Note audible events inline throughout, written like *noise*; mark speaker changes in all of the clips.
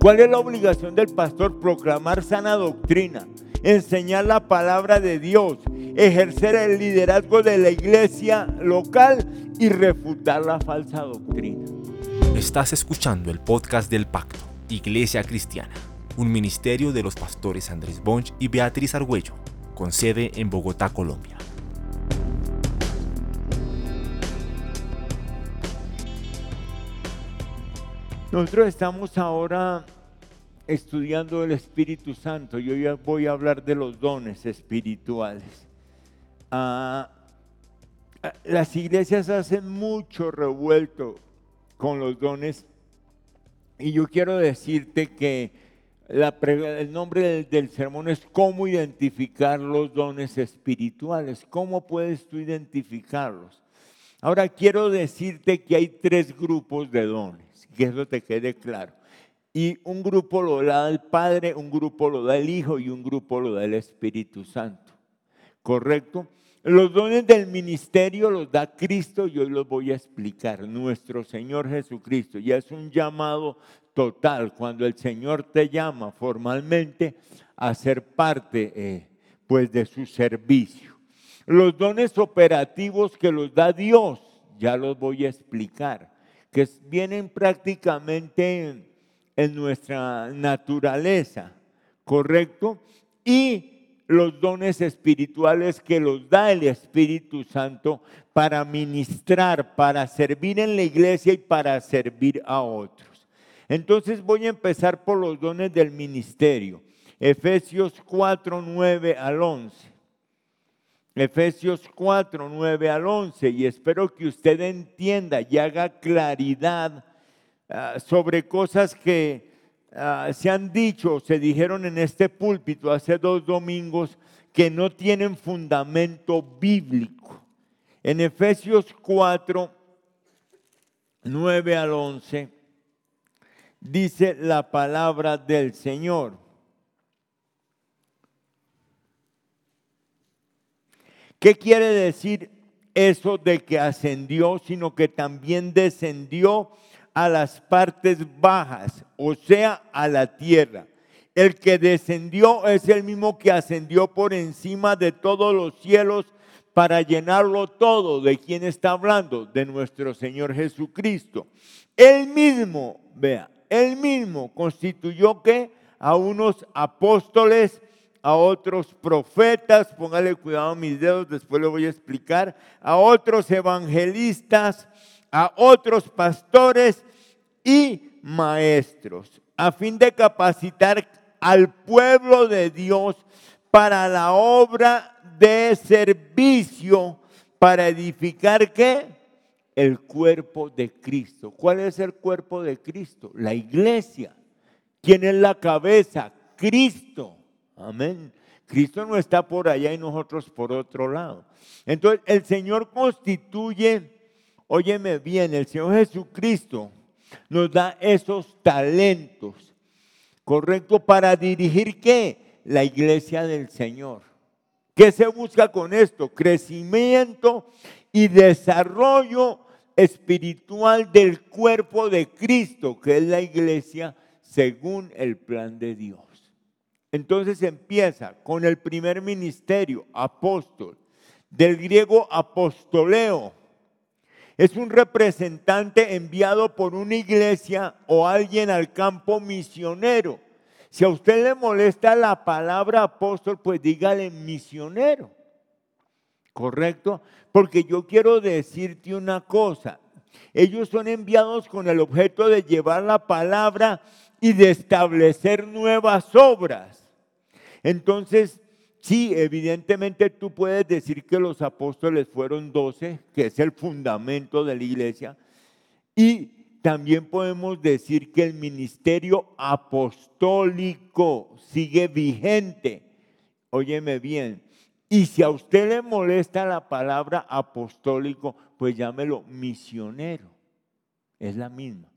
Speaker 1: ¿Cuál es la obligación del pastor? Proclamar sana doctrina, enseñar la palabra de Dios, ejercer el liderazgo de la iglesia local y refutar la falsa doctrina.
Speaker 2: Estás escuchando el podcast del Pacto, Iglesia Cristiana, un ministerio de los pastores Andrés Bonch y Beatriz Argüello, con sede en Bogotá, Colombia.
Speaker 1: Nosotros estamos ahora estudiando el Espíritu Santo y hoy voy a hablar de los dones espirituales. Ah, las iglesias hacen mucho revuelto con los dones y yo quiero decirte que el nombre del, del sermón es cómo identificar los dones espirituales, cómo puedes tú identificarlos. Ahora quiero decirte que hay tres grupos de dones que eso te quede claro. Y un grupo lo da el Padre, un grupo lo da el Hijo y un grupo lo da el Espíritu Santo. ¿Correcto? Los dones del ministerio los da Cristo y hoy los voy a explicar. Nuestro Señor Jesucristo. Ya es un llamado total cuando el Señor te llama formalmente a ser parte eh, pues de su servicio. Los dones operativos que los da Dios, ya los voy a explicar que vienen prácticamente en, nuestra naturaleza, ¿correcto? Y los dones espirituales que los da el Espíritu Santo para ministrar, para servir en la iglesia y para servir a otros. Entonces voy a empezar por los dones del ministerio. Efesios 4, 9 al 11. Efesios 4, 9 al 11, y espero que usted entienda y haga claridad ah, sobre cosas que ah, se han dicho, se dijeron en este púlpito hace dos domingos, que no tienen fundamento bíblico. En Efesios 4, 9 al 11, dice la palabra del Señor. ¿Qué quiere decir eso de que ascendió, sino que también descendió a las partes bajas, o sea, a la tierra? El que descendió es el mismo que ascendió por encima de todos los cielos para llenarlo todo. ¿De quién está hablando? De nuestro Señor Jesucristo. Él mismo, vea, él mismo constituyó que a unos apóstoles, a otros profetas, póngale cuidado a mis dedos, después lo voy a explicar, a otros evangelistas, a otros pastores y maestros, a fin de capacitar al pueblo de Dios para la obra de servicio, para edificar qué? El cuerpo de Cristo. ¿Cuál es el cuerpo de Cristo? La iglesia. ¿Quién es la cabeza? Cristo. Amén. Cristo no está por allá y nosotros por otro lado. Entonces, el Señor constituye, óyeme bien, el Señor Jesucristo nos da esos talentos, ¿correcto? Para dirigir qué? La iglesia del Señor. ¿Qué se busca con esto? Crecimiento y desarrollo espiritual del cuerpo de Cristo, que es la iglesia según el plan de Dios. Entonces empieza con el primer ministerio, apóstol, del griego apostoleo. Es un representante enviado por una iglesia o alguien al campo misionero. Si a usted le molesta la palabra apóstol, pues dígale misionero. ¿Correcto? Porque yo quiero decirte una cosa. Ellos son enviados con el objeto de llevar la palabra y de establecer nuevas obras. Entonces, sí, evidentemente tú puedes decir que los apóstoles fueron doce, que es el fundamento de la iglesia, y también podemos decir que el ministerio apostólico sigue vigente. Óyeme bien. Y si a usted le molesta la palabra apostólico, pues llámelo misionero. Es la misma.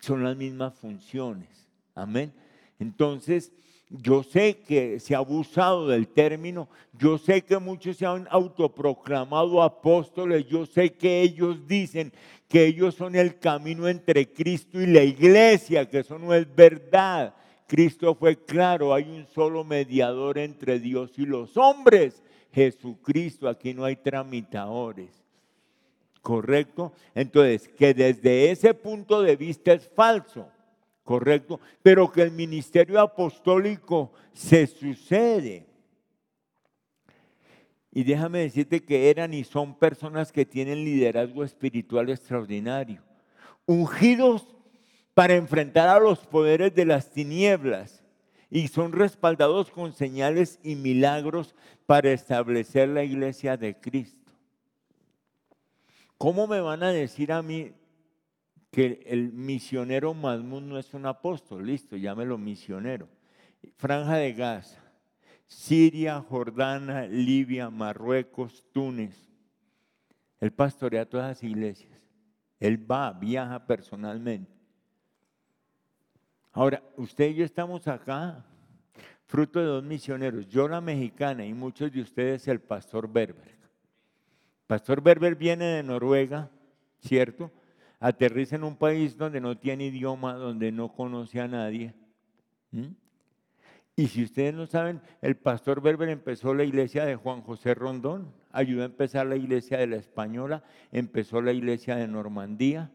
Speaker 1: Son las mismas funciones. Amén. Entonces, yo sé que se ha abusado del término, yo sé que muchos se han autoproclamado apóstoles, yo sé que ellos dicen que ellos son el camino entre Cristo y la iglesia, que eso no es verdad. Cristo fue claro, hay un solo mediador entre Dios y los hombres, Jesucristo, aquí no hay tramitadores. ¿Correcto? Entonces, que desde ese punto de vista es falso correcto, pero que el ministerio apostólico se sucede. Y déjame decirte que eran y son personas que tienen liderazgo espiritual extraordinario, ungidos para enfrentar a los poderes de las tinieblas y son respaldados con señales y milagros para establecer la iglesia de Cristo. ¿Cómo me van a decir a mí que el misionero Mahmoud no es un apóstol, listo, llámelo misionero. Franja de Gaza, Siria, Jordana, Libia, Marruecos, Túnez. Él pastorea todas las iglesias. Él va, viaja personalmente. Ahora, usted y yo estamos acá, fruto de dos misioneros, yo la mexicana y muchos de ustedes el pastor Berber. Pastor Berber viene de Noruega, ¿cierto? Aterriza en un país donde no tiene idioma, donde no conoce a nadie. Y si ustedes no saben, el pastor Berber empezó la iglesia de Juan José Rondón, ayudó a empezar la iglesia de la Española, empezó la iglesia de Normandía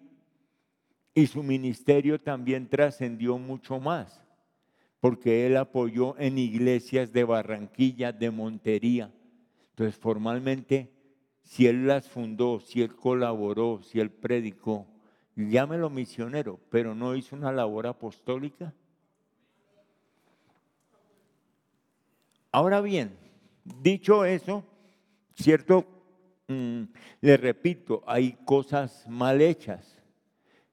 Speaker 1: y su ministerio también trascendió mucho más, porque él apoyó en iglesias de Barranquilla, de Montería. Entonces, formalmente, si él las fundó, si él colaboró, si él predicó, llámelo misionero, pero no hizo una labor apostólica. Ahora bien, dicho eso, cierto, mm, le repito, hay cosas mal hechas.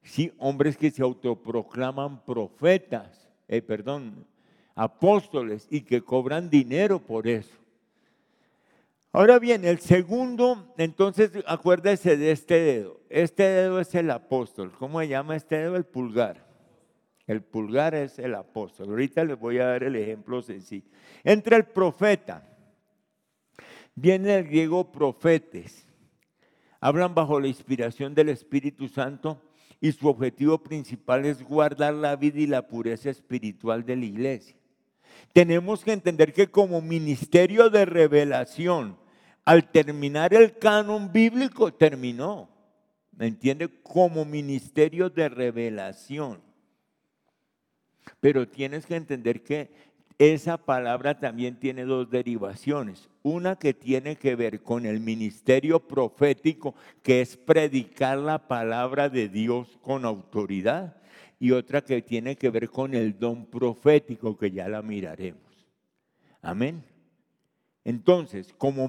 Speaker 1: Sí, hombres que se autoproclaman profetas, eh, perdón, apóstoles y que cobran dinero por eso. Ahora bien, el segundo, entonces acuérdese de este dedo. Este dedo es el apóstol. ¿Cómo se llama este dedo? El pulgar. El pulgar es el apóstol. Ahorita les voy a dar el ejemplo sencillo. Entre el profeta, viene el griego profetes. Hablan bajo la inspiración del Espíritu Santo y su objetivo principal es guardar la vida y la pureza espiritual de la iglesia. Tenemos que entender que como ministerio de revelación, al terminar el canon bíblico, terminó. ¿Me entiende? Como ministerio de revelación. Pero tienes que entender que esa palabra también tiene dos derivaciones. Una que tiene que ver con el ministerio profético, que es predicar la palabra de Dios con autoridad. Y otra que tiene que ver con el don profético, que ya la miraremos. Amén. Entonces, como,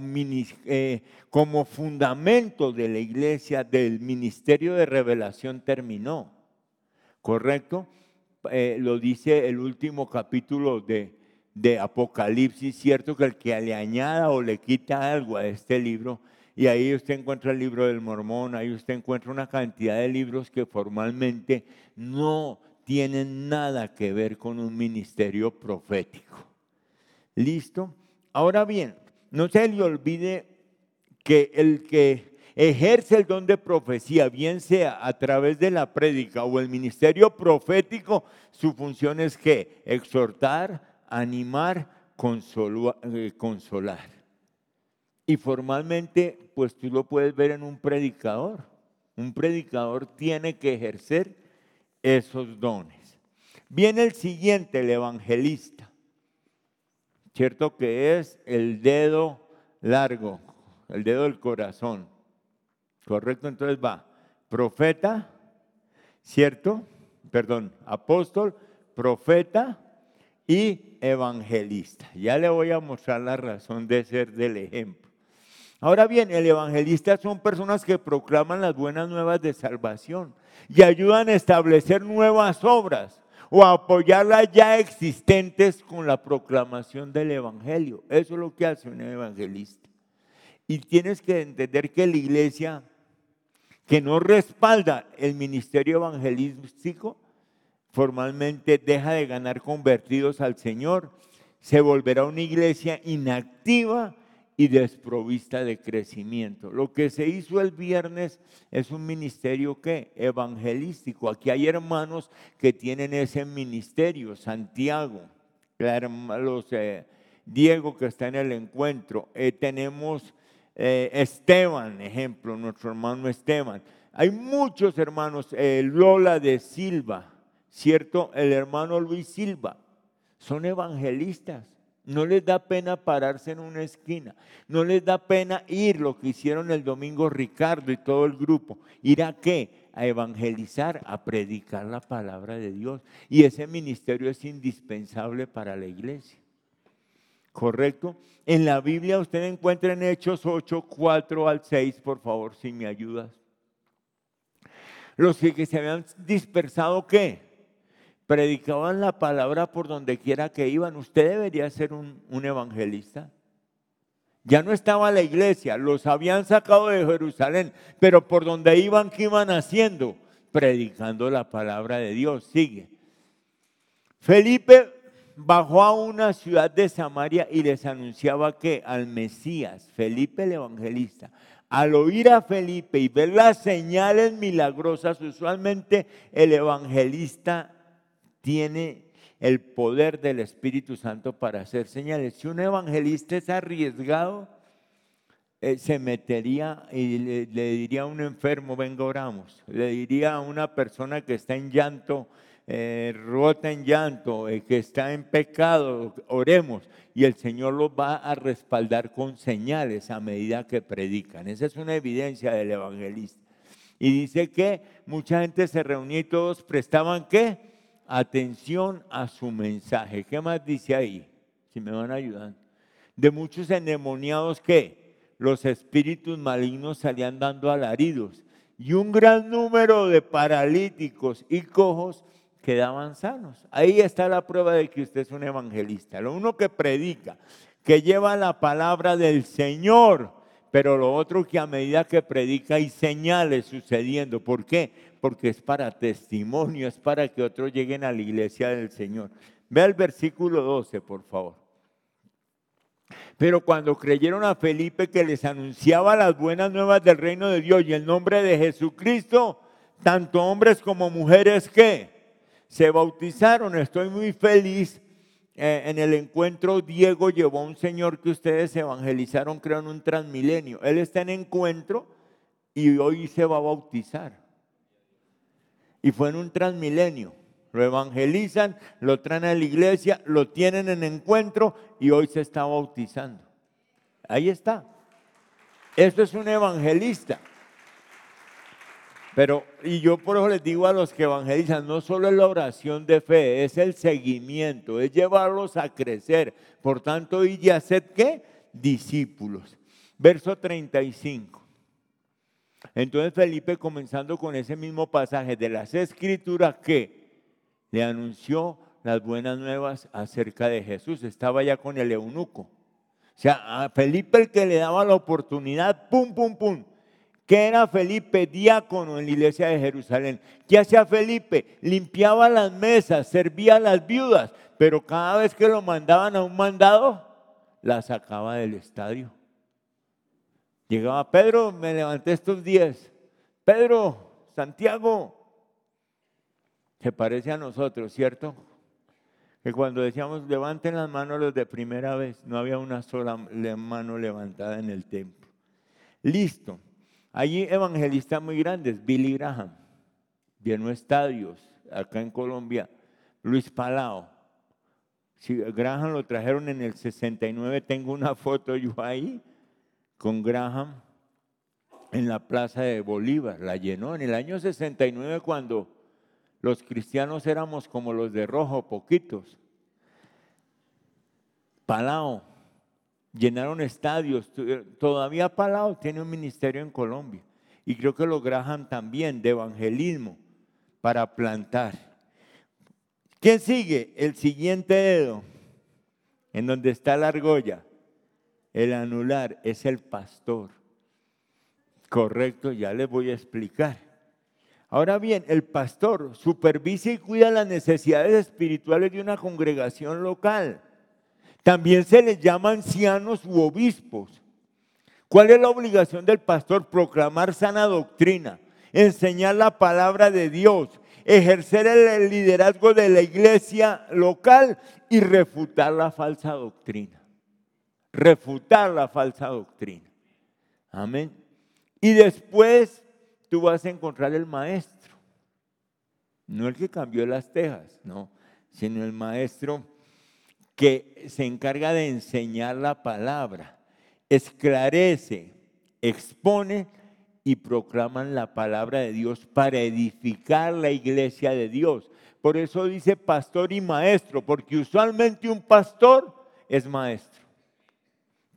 Speaker 1: eh, como, fundamento de la iglesia, del ministerio de revelación terminó, ¿correcto? Eh, lo dice el último capítulo de, de Apocalipsis, cierto que el que le añada o le quita algo a este libro, y ahí usted encuentra el libro del mormón, ahí usted encuentra una cantidad de libros que formalmente no tienen nada que ver con un ministerio profético. ¿Listo? Ahora bien, no se le olvide que el que ejerce el don de profecía, bien sea a través de la prédica o el ministerio profético, su función es que exhortar, animar, eh, consolar. Y formalmente, pues tú lo puedes ver en un predicador. Un predicador tiene que ejercer esos dones. Viene el siguiente, el evangelista. ¿cierto? Que es el dedo largo, el dedo del corazón. ¿Correcto? Entonces va, profeta, ¿cierto? Perdón, apóstol, profeta y evangelista. Ya le voy a mostrar la razón de ser del ejemplo. Ahora bien, el evangelista son personas que proclaman las buenas nuevas de salvación y ayudan a establecer nuevas obras o apoyar las ya existentes con la proclamación del Evangelio. Eso es lo que hace un evangelista. Y tienes que entender que la iglesia que no respalda el ministerio evangelístico, formalmente deja de ganar convertidos al Señor, se volverá una iglesia inactiva y desprovista de crecimiento. Lo que se hizo el viernes es un ministerio que evangelístico. Aquí hay hermanos que tienen ese ministerio, Santiago, los, eh, Diego que está en el encuentro, eh, tenemos eh, Esteban, ejemplo, nuestro hermano Esteban. Hay muchos hermanos, Lola de Silva, ¿cierto? El hermano Luis Silva, son evangelistas no les da pena pararse en una esquina. No les da pena ir lo que hicieron el domingo Ricardo y todo el grupo. ¿Ir a qué? A evangelizar, a predicar la palabra de Dios. Y ese ministerio es indispensable para la iglesia. ¿Correcto? En la Biblia usted encuentra en Hechos 8, 4 al 6, por favor, si me ayudas. Los que, que se habían dispersado, ¿qué? Predicaban la palabra por donde quiera que iban. Usted debería ser un, evangelista. Ya no estaba la iglesia, los habían sacado de Jerusalén, pero por donde iban, ¿qué iban haciendo? Predicando la palabra de Dios. Sigue. Felipe bajó a una ciudad de Samaria y les anunciaba que al Mesías, Felipe el evangelista, al oír a Felipe y ver las señales milagrosas, usualmente el evangelista tiene el poder del Espíritu Santo para hacer señales. Si un evangelista es arriesgado, eh, se metería y le, diría a un enfermo, venga, oramos. Le diría a una persona que está en llanto, eh, rota en llanto, eh, que está en pecado, oremos. Y el Señor los va a respaldar con señales a medida que predican. Esa es una evidencia del evangelista. Y dice que mucha gente se reunía y todos prestaban qué? Atención a su mensaje. ¿Qué más dice ahí? Si me van a ayudar. De muchos endemoniados que los espíritus malignos salían dando alaridos y un gran número de paralíticos y cojos quedaban sanos. Ahí está la prueba de que usted es un evangelista. Lo uno que predica, que lleva la palabra del Señor, pero lo otro que a medida que predica hay señales sucediendo. ¿Por qué? porque es para testimonio, es para que otros lleguen a la iglesia del Señor. Ve el versículo 12, por favor. Pero cuando creyeron a Felipe que les anunciaba las buenas nuevas del reino de Dios y el nombre de Jesucristo, tanto hombres como mujeres que se bautizaron. Estoy muy feliz. Eh, en el encuentro Diego llevó a un señor que ustedes evangelizaron, creo, en un transmilenio. Él está en encuentro y hoy se va a bautizar y fue en un transmilenio. Lo evangelizan, lo traen a la iglesia, lo tienen en encuentro y hoy se está bautizando. Ahí está. Esto es un evangelista. Pero, y yo por eso les digo a los que evangelizan, no solo es la oración de fe, es el seguimiento, es llevarlos a crecer. Por tanto, y ya sed qué? Discípulos. Verso 35. Entonces Felipe, comenzando con ese mismo pasaje de las escrituras que le anunció las buenas nuevas acerca de Jesús, estaba ya con el eunuco. O sea, a Felipe el que le daba la oportunidad, pum, pum, pum. ¿Qué era Felipe? Diácono en la iglesia de Jerusalén. ¿Qué hacía Felipe? Limpiaba las mesas, servía a las viudas, pero cada vez que lo mandaban a un mandado, la sacaba del estadio. Llegaba Pedro, me levanté estos días. Pedro, Santiago, se parece a nosotros, ¿cierto? Que cuando decíamos levanten las manos los de primera vez, no había una sola mano levantada en el templo. Listo. Allí evangelistas muy grandes, Billy Graham, llenó estadios acá en Colombia, Luis Palao. Si Graham lo trajeron en el 69, tengo una foto yo ahí con Graham en la plaza de Bolívar, la llenó en el año 69 cuando los cristianos éramos como los de rojo, poquitos. Palao, llenaron estadios, todavía Palao tiene un ministerio en Colombia y creo que los Graham también de evangelismo para plantar. ¿Quién sigue? El siguiente dedo, en donde está la argolla. El anular es el pastor. Correcto, ya les voy a explicar. Ahora bien, el pastor supervisa y cuida las necesidades espirituales de una congregación local. También se les llama ancianos u obispos. ¿Cuál es la obligación del pastor? Proclamar sana doctrina, enseñar la palabra de Dios, ejercer el liderazgo de la iglesia local y refutar la falsa doctrina. Refutar la falsa doctrina. Amén. Y después tú vas a encontrar el maestro. No el que cambió las tejas, no, sino el maestro que se encarga de enseñar la palabra, esclarece, expone y proclaman la palabra de Dios para edificar la iglesia de Dios. Por eso dice pastor y maestro, porque usualmente un pastor es maestro.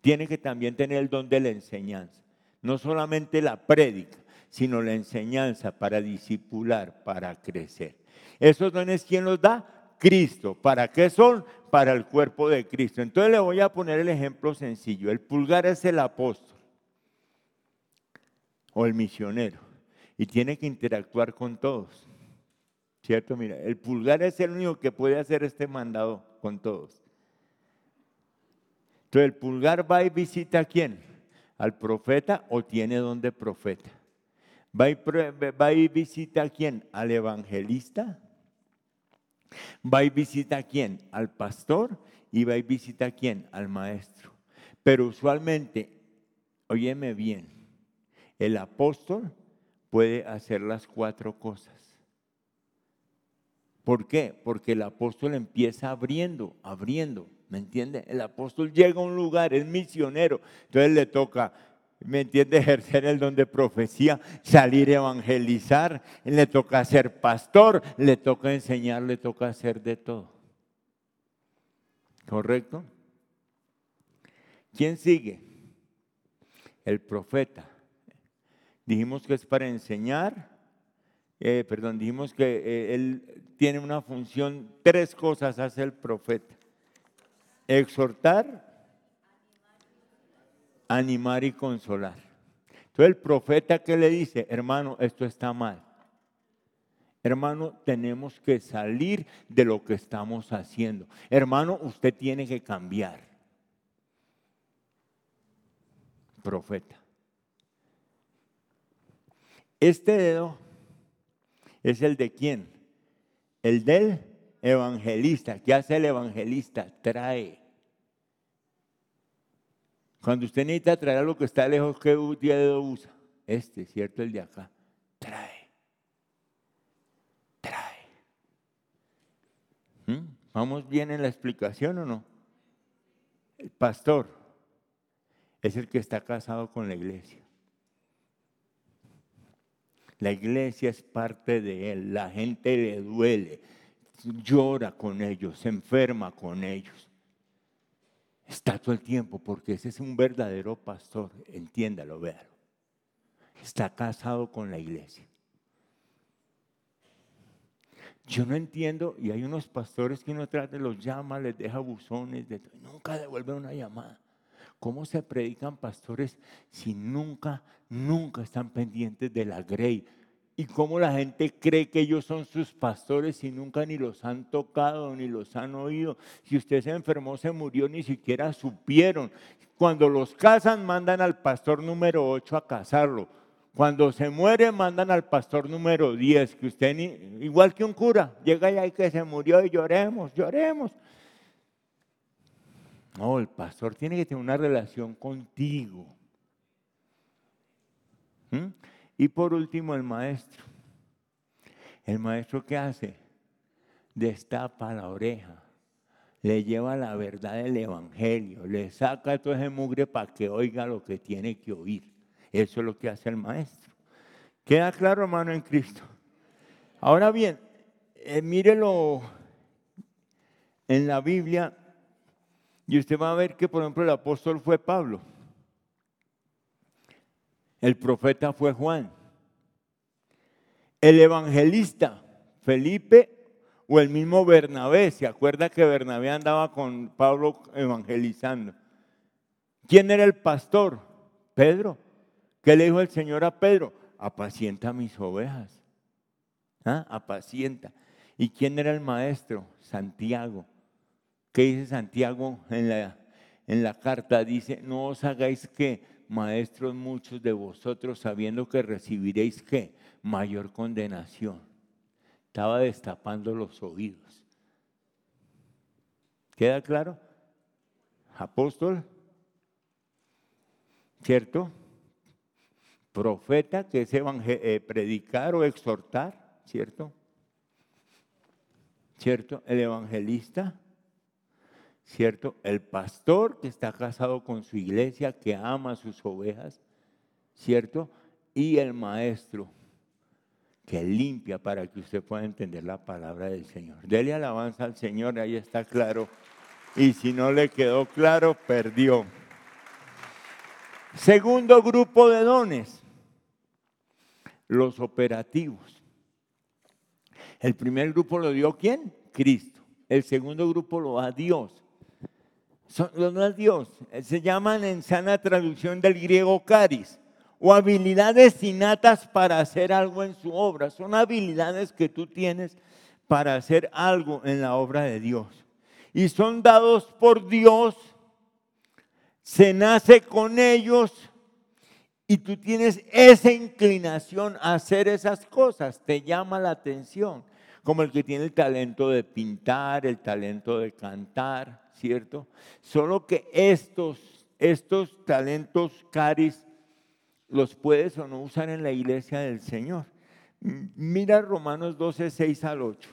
Speaker 1: Tiene que también tener el don de la enseñanza, no solamente la prédica, sino la enseñanza para disipular, para crecer. Esos dones, ¿quién los da? Cristo. ¿Para qué son? Para el cuerpo de Cristo. Entonces le voy a poner el ejemplo sencillo. El pulgar es el apóstol o el misionero y tiene que interactuar con todos. ¿Cierto? Mira, el pulgar es el único que puede hacer este mandado con todos. Entonces el pulgar va y visita a quién? Al profeta o tiene donde profeta. Va y, visita a quién? Al evangelista. Va y visita a quién? Al pastor. Y va y visita a quién? Al maestro. Pero usualmente, óyeme bien, el apóstol puede hacer las cuatro cosas. ¿Por qué? Porque el apóstol empieza abriendo, abriendo, ¿me entiende? El apóstol llega a un lugar, es misionero, entonces le toca ¿me entiende? Ejercer el don de profecía, salir a evangelizar, le toca ser pastor, le toca enseñar, le toca hacer de todo. ¿Correcto? ¿Quién sigue? El profeta. Dijimos que es para enseñar, eh, perdón, dijimos que eh, él tiene una función, tres cosas hace el profeta. Exhortar, animar y consolar. Entonces el profeta que le dice, hermano, esto está mal. Hermano, tenemos que salir de lo que estamos haciendo. Hermano, usted tiene que cambiar. Profeta. Este dedo es el de quién? El del evangelista. ¿Qué hace el evangelista? Trae. Cuando usted necesita traer algo que está lejos, ¿qué dedo usa? Este, ¿cierto? El de acá. Trae. Trae. ¿Mm? ¿Vamos bien en la explicación o no? El pastor es el que está casado con la iglesia. La iglesia es parte de él. La gente le duele, llora con ellos, se enferma con ellos. Está todo el tiempo porque ese es un verdadero pastor, entiéndalo, véalo. Está casado con la iglesia. Yo no entiendo, y hay unos pastores que uno trata, los llama, les deja buzones, nunca devuelven una llamada. ¿Cómo se predican pastores si nunca, nunca están pendientes de la grey? Y cómo la gente cree que ellos son sus pastores y nunca ni los han tocado ni los han oído. Si usted se enfermó, se murió, ni siquiera supieron. Cuando los casan, mandan al pastor número 8 a casarlo. Cuando se muere, mandan al pastor número 10, que usted, ni, igual que un cura, llega y que se murió y lloremos, lloremos. No, el pastor tiene que tener una relación contigo. ¿Mm? Y por último, el maestro. El maestro qué hace? Destapa la oreja, le lleva la verdad del Evangelio, le saca todo ese mugre para que oiga lo que tiene que oír. Eso es lo que hace el maestro. ¿Queda claro, hermano, en Cristo? Ahora bien, eh, mírelo en la Biblia y usted va a ver que, por ejemplo, el apóstol fue Pablo. El profeta fue Juan. El evangelista, Felipe o el mismo Bernabé. ¿Se acuerda que Bernabé andaba con Pablo evangelizando? ¿Quién era el pastor? Pedro. ¿Qué le dijo el Señor a Pedro? Apacienta mis ovejas. ¿Ah? Apacienta. ¿Y quién era el maestro? Santiago. ¿Qué dice Santiago en la, en la carta? Dice, no os hagáis que maestros muchos de vosotros, sabiendo que recibiréis qué? Mayor condenación. Estaba destapando los oídos. ¿Queda claro? Apóstol, ¿cierto? Profeta, que es eh, predicar o exhortar, ¿cierto? ¿Cierto? El evangelista, ¿cierto? El pastor que está casado con su iglesia, que ama sus ovejas, ¿cierto? Y el maestro que limpia para que usted pueda entender la palabra del Señor. Dele alabanza al Señor, ahí está claro. Y si no le quedó claro, perdió. Segundo grupo de dones, los operativos. El primer grupo lo dio quién? Cristo. El segundo grupo lo da Dios son, Dios, eh, se llaman en sana traducción del griego caris, o habilidades innatas para hacer algo en su obra. Son habilidades que tú tienes para hacer algo en la obra de Dios. Y son dados por Dios, se nace con ellos y tú tienes esa inclinación a hacer esas cosas, te llama la atención, como el que tiene el talento de pintar, el talento de cantar ¿cierto? Solo que estos, estos talentos caris los puedes o no usar en la iglesia del Señor. Mira Romanos 12, 6 al 8.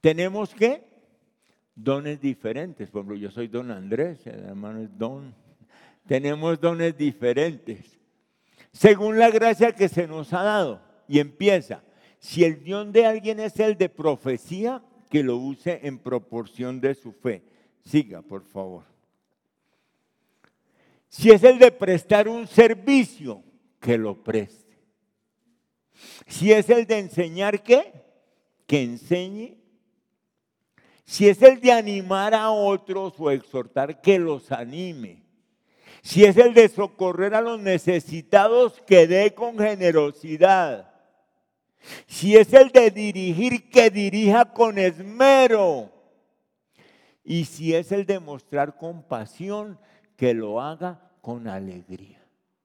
Speaker 1: Tenemos que dones diferentes. Por ejemplo, yo soy don Andrés, el hermano es don. Tenemos dones diferentes. Según la gracia que se nos ha dado. Y empieza. Si el don de alguien es el de profecía, que lo use en proporción de su fe. Siga, por favor. Si es el de prestar un servicio, que lo preste. Si es el de enseñar, ¿qué? Que enseñe. Si es el de animar a otros o exhortar, que los anime. Si es el de socorrer a los necesitados, que dé con generosidad. Si es el de dirigir, que dirija con esmero. Y si es el de mostrar compasión, que lo haga con alegría.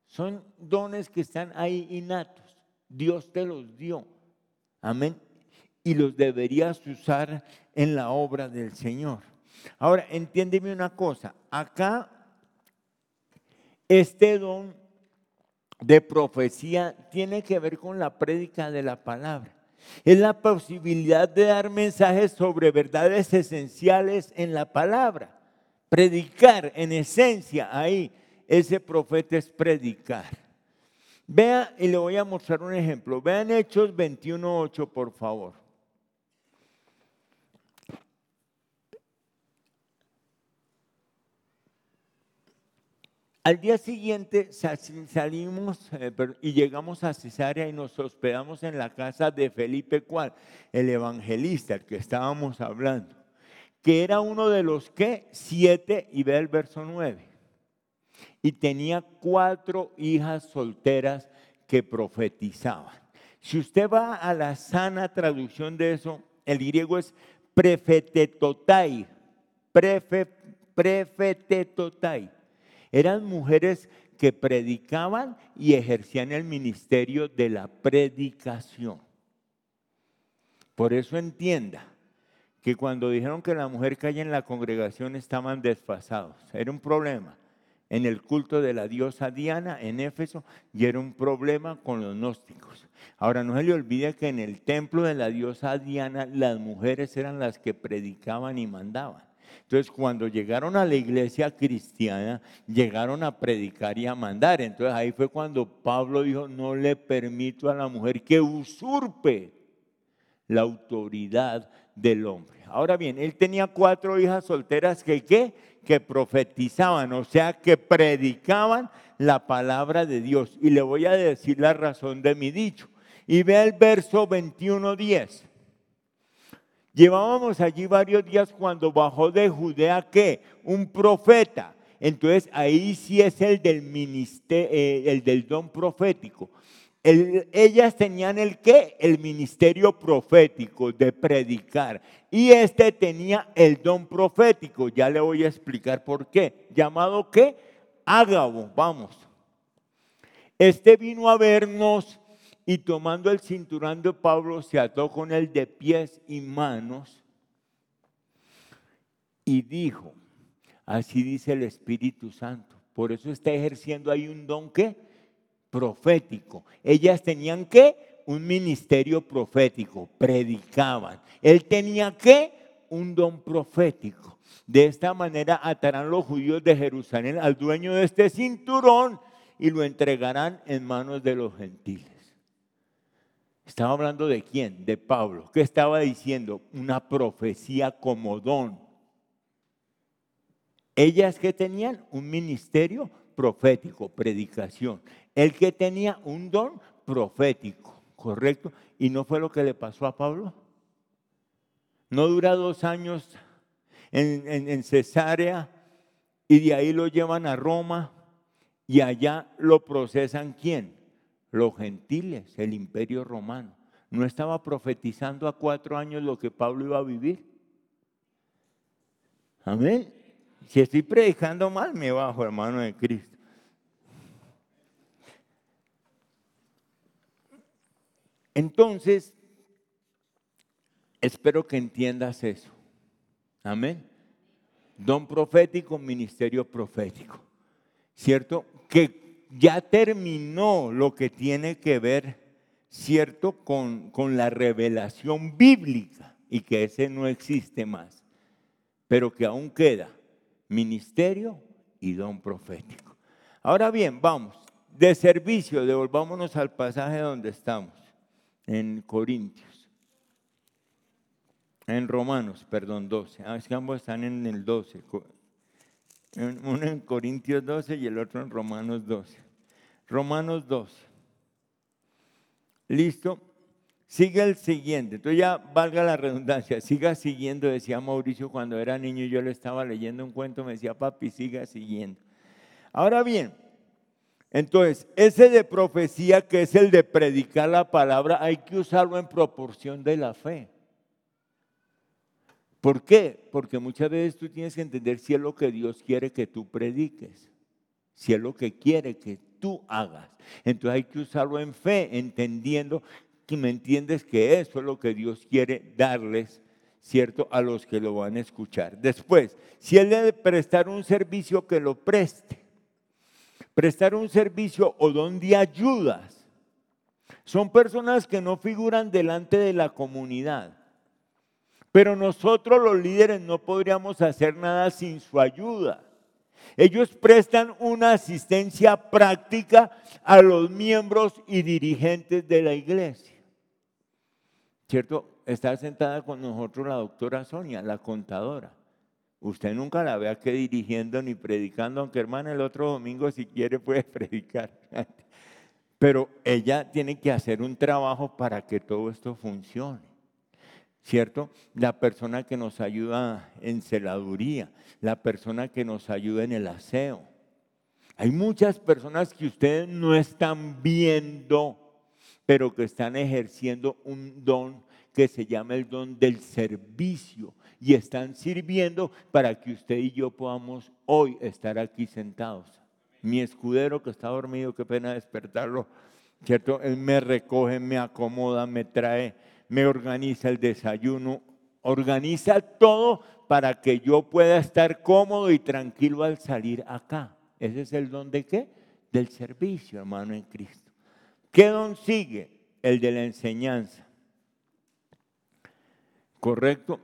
Speaker 1: Son dones que están ahí innatos. Dios te los dio. Amén. Y los deberías usar en la obra del Señor. Ahora, entiéndeme una cosa. Acá, este don de profecía tiene que ver con la prédica de la palabra. Es la posibilidad de dar mensajes sobre verdades esenciales en la palabra. Predicar, en esencia, ahí, ese profeta es predicar. Vea, y le voy a mostrar un ejemplo. Vean Hechos 21.8, por favor. Al día siguiente salimos eh, y llegamos a Cesarea y nos hospedamos en la casa de Felipe, ¿cuál? El evangelista, el que estábamos hablando, que era uno de los que siete, y ve el verso nueve, y tenía cuatro hijas solteras que profetizaban. Si usted va a la sana traducción de eso, el griego es prefetetotai, prefe, prefetetotai eran mujeres que predicaban y ejercían el ministerio de la predicación. Por eso entienda que cuando dijeron que la mujer caía en la congregación estaban desfasados. Era un problema en el culto de la diosa Diana en Éfeso y era un problema con los gnósticos. Ahora no se le olvide que en el templo de la diosa Diana las mujeres eran las que predicaban y mandaban. Entonces, cuando llegaron a la iglesia cristiana, llegaron a predicar y a mandar. Entonces, ahí fue cuando Pablo dijo, no le permito a la mujer que usurpe la autoridad del hombre. Ahora bien, él tenía cuatro hijas solteras que ¿qué? Que profetizaban, o sea, que predicaban la palabra de Dios. Y le voy a decir la razón de mi dicho. Y vea el verso 21.10. Llevábamos allí varios días cuando bajó de Judea que un profeta, Entonces ahí sí es el del, ministerio, eh, el del don profético. ellas tenían el qué? El ministerio profético de predicar. Y este tenía el don profético. Ya le voy a explicar por qué. Llamado qué? Ágabo. Vamos. Este vino a vernos y tomando el cinturón de Pablo se ató con él de pies y manos y dijo, así dice el Espíritu Santo. Por eso está ejerciendo ahí un don que profético. Ellas tenían que un ministerio profético, predicaban. Él tenía que un don profético. De esta manera atarán los judíos de Jerusalén al dueño de este cinturón y lo entregarán en manos de los gentiles. Estaba hablando de quién? De Pablo. ¿Qué estaba diciendo? Una profecía como don. Ellas que tenían un ministerio profético, predicación. El que tenía un don profético, ¿correcto? ¿Y no fue lo que le pasó a Pablo? No dura dos años en, en Cesarea y de ahí lo llevan a Roma y allá lo procesan quién? Los gentiles, el imperio romano. ¿No estaba profetizando a cuatro años lo que Pablo iba a vivir? Amén. Si estoy predicando mal, me bajo, hermano de Cristo. Entonces, espero que entiendas eso. Amén. Don profético, ministerio profético. ¿Cierto? Que ya terminó lo que tiene que ver, ¿cierto? Con, con la revelación bíblica y que ese no existe más, pero que aún queda ministerio y don profético. Ahora bien, vamos, de servicio, devolvámonos al pasaje donde estamos, en Corintios, en Romanos, perdón, 12. Ah, es que ambos están en el 12, uno en Corintios 12 y el otro en Romanos 12. Romanos 12. ¿Listo? Sigue el siguiente. Entonces ya valga la redundancia, siga siguiendo, decía Mauricio cuando era niño, yo le estaba leyendo un cuento, me decía, papi, siga siguiendo. Ahora bien, entonces, ese de profecía que es el de predicar la palabra, hay que usarlo en proporción de la fe. ¿Por qué? Porque muchas veces tú tienes que entender si es lo que Dios quiere que tú prediques, si es lo que quiere que tú hagas. Entonces hay que usarlo en fe, entendiendo que me entiendes que eso es lo que Dios quiere darles, ¿cierto? A los que lo van a escuchar. Después, si Él debe prestar un servicio, que lo preste. Prestar un servicio o donde ayudas. Son personas que no figuran delante de la comunidad. Pero nosotros los líderes no podríamos hacer nada sin su ayuda. Ellos prestan una asistencia práctica a los miembros y dirigentes de la iglesia. ¿cierto? Está sentada con nosotros la doctora Sonia, la contadora. Usted nunca la ve aquí dirigiendo ni predicando, aunque hermana el otro domingo si quiere puede *laughs* predicar. Pero ella tiene que hacer un trabajo para que todo esto funcione. ¿Cierto? La persona que nos ayuda en celaduría, la persona que nos ayuda en el aseo. Hay muchas personas que ustedes no están viendo pero que están ejerciendo un don que se llama el don del servicio y están sirviendo para que usted y yo podamos hoy estar aquí sentados. Mi escudero que está dormido, qué pena despertarlo, ¿cierto? Él me recoge, me acomoda, me trae, me organiza el desayuno, organiza todo para que yo pueda estar cómodo y tranquilo al salir acá. Ese es el don de qué? Del servicio, hermano, en Cristo. ¿Qué don sigue? El de la enseñanza. ¿Correcto?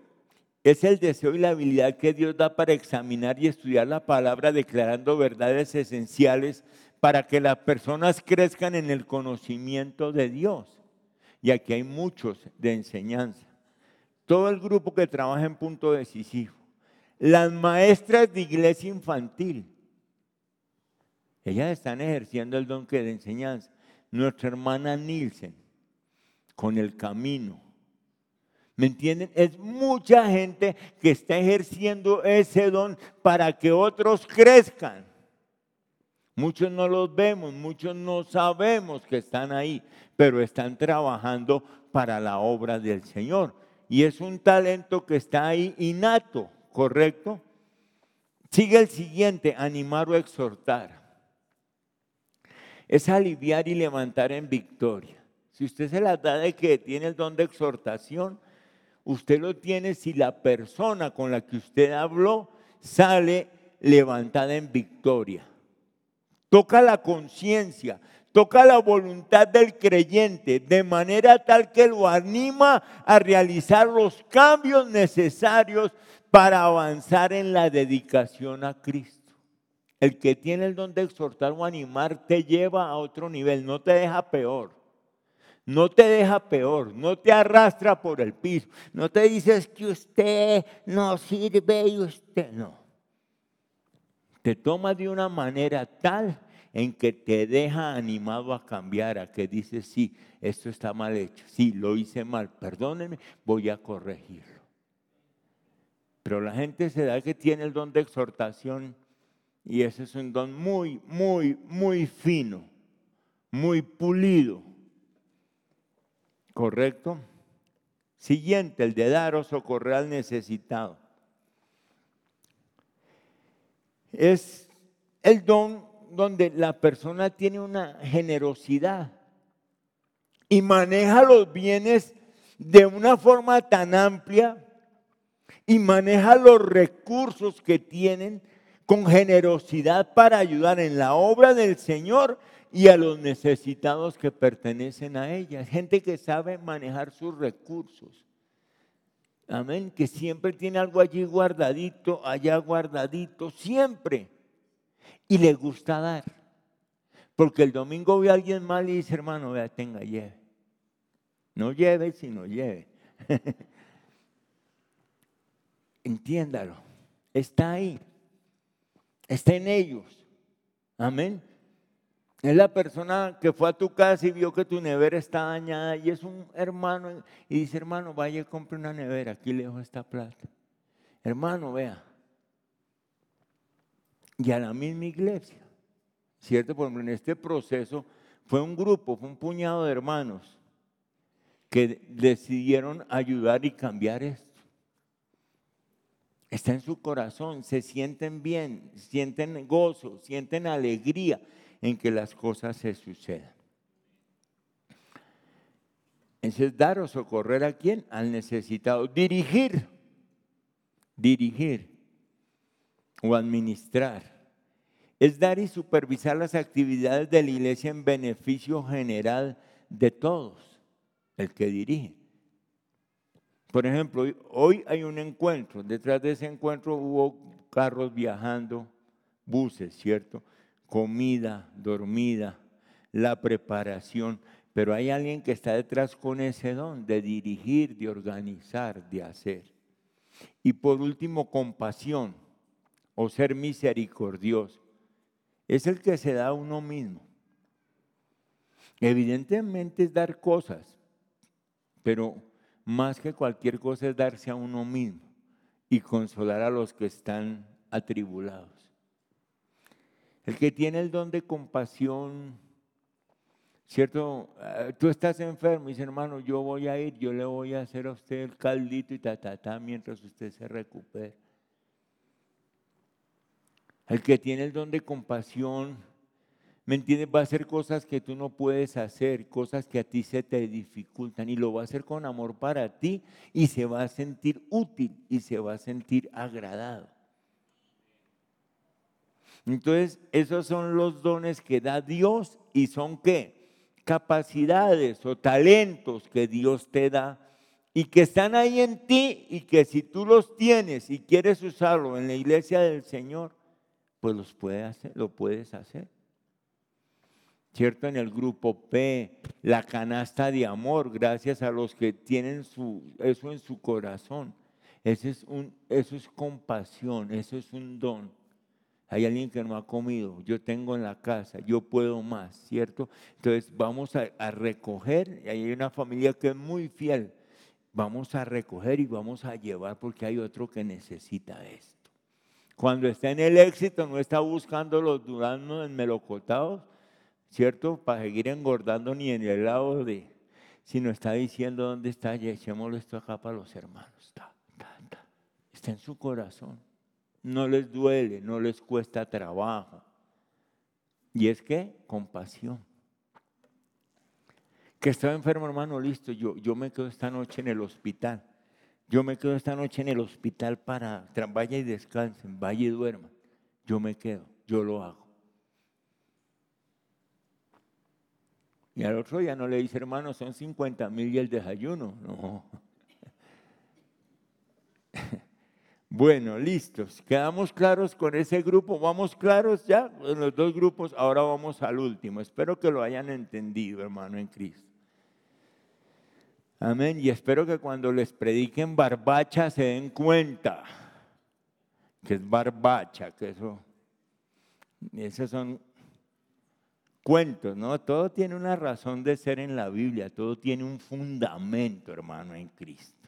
Speaker 1: Es el deseo y la habilidad que Dios da para examinar y estudiar la palabra, declarando verdades esenciales para que las personas crezcan en el conocimiento de Dios. Y aquí hay muchos de enseñanza. Todo el grupo que trabaja en punto decisivo. Las maestras de iglesia infantil. Ellas están ejerciendo el don que de enseñanza nuestra hermana Nielsen con el camino, ¿Me entienden? Es mucha gente que está ejerciendo ese don para que otros crezcan. Muchos no los vemos, muchos no sabemos que están ahí, pero están trabajando para la obra del Señor. Y es un talento que está ahí innato, ¿correcto? Sigue el siguiente, animar o exhortar. Es aliviar y levantar en victoria. Si usted se la da de que tiene el don de exhortación, usted lo tiene si la persona con la que usted habló sale levantada en victoria. Toca la conciencia, toca la voluntad del creyente de manera tal que lo anima a realizar los cambios necesarios para avanzar en la dedicación a Cristo. El que tiene el don de exhortar o animar te lleva a otro nivel, no te deja peor. No te deja peor, no te arrastra por el piso, no te dices que usted no sirve y usted no. Te toma de una manera tal en que te deja animado a cambiar, a que dices, sí, esto está mal hecho, sí, lo hice mal, perdónenme, voy a corregirlo. Pero la gente se da que tiene el don de exhortación y ese es un don muy, muy, muy fino, muy pulido. ¿Correcto? Siguiente, el de dar o socorrer al necesitado. Es el don donde la persona tiene una generosidad y maneja los bienes de una forma tan amplia y maneja los recursos que tienen con generosidad para ayudar en la obra del Señor y a los necesitados que pertenecen a ella. Gente que sabe manejar sus recursos. Amén. Que siempre tiene algo allí guardadito, allá guardadito, siempre y le gusta dar. Porque el domingo ve a alguien mal y dice, hermano, vea, tenga, lleve. No lleve, sino lleve. *laughs* Entiéndalo. Está ahí. Está en ellos. Amén. Es la persona que fue a tu casa y vio que tu nevera está dañada y es un hermano y dice, hermano, vaya y compre una nevera, aquí le dejo esta plata. Hermano, vea, y a la misma iglesia. ¿Cierto? Por ejemplo, en este proceso fue un grupo, fue un puñado de hermanos que decidieron ayudar y cambiar esto. Está en su corazón, se sienten bien, sienten gozo, sienten alegría en que las cosas se sucedan. Entonces, dar o socorrer a quién? Al necesitado. Dirigir, dirigir o administrar es dar y supervisar las actividades de la iglesia en beneficio general de todos, el que dirige. Por ejemplo, hoy hay un encuentro, detrás de ese encuentro hubo carros viajando, buses, ¿cierto? Comida, dormida, la preparación, pero hay alguien que está detrás con ese don de dirigir, de organizar, de hacer. Y por último, compasión o ser misericordioso. Es el que se da a uno mismo. Evidentemente es dar cosas, pero más que cualquier cosa es darse a uno mismo y consolar a los que están atribulados. El que tiene el don de compasión, ¿cierto? Ah, tú estás enfermo y dice, hermano, yo voy a ir, yo le voy a hacer a usted el caldito y ta, ta, ta, mientras usted se recupere. El que tiene el don de compasión, ¿me entiendes? Va a hacer cosas que tú no puedes hacer, cosas que a ti se te dificultan y lo va a hacer con amor para ti y se va a sentir útil y se va a sentir agradado. Entonces, esos son los dones que da Dios y son qué? Capacidades o talentos que Dios te da y que están ahí en ti y que si tú los tienes y quieres usarlo en la iglesia del Señor, pues los puede hacer, lo puedes hacer. ¿Cierto? En el grupo P, la canasta de amor, gracias a los que tienen su, eso en su corazón. Es, un, eso es compasión, eso es un don. Hay alguien que no ha comido, yo tengo en la casa, yo puedo más, ¿cierto? Entonces vamos a, recoger, y hay una familia que es muy fiel, vamos a recoger y vamos a llevar porque hay otro que necesita esto. Cuando está en el éxito, no está buscando los duraznos melocotados, ¿cierto? Para seguir engordando ni en el lado de, sino está diciendo dónde está y echémoslo esto acá para los hermanos. Está en su corazón. No les duele, no les cuesta trabajo. Y es que compasión. Que estaba enfermo, hermano, listo. Yo, yo me quedo esta noche en el hospital. Yo me quedo esta noche en el hospital para, vaya y descansen, vaya y duerman. Yo me quedo, yo lo hago. Y al otro día no le dice, hermano, son 50 mil y el desayuno. No. Bueno, listos. ¿Quedamos claros con ese grupo? ¿Vamos claros ya? En los dos grupos, ahora vamos al último. Espero que lo hayan entendido, hermano, en Cristo. Amén. Y espero que cuando les prediquen barbacha se den cuenta que es barbacha, que eso, esos son cuentos, ¿no? Todo tiene una razón de ser en la Biblia, todo tiene un fundamento, hermano, en Cristo.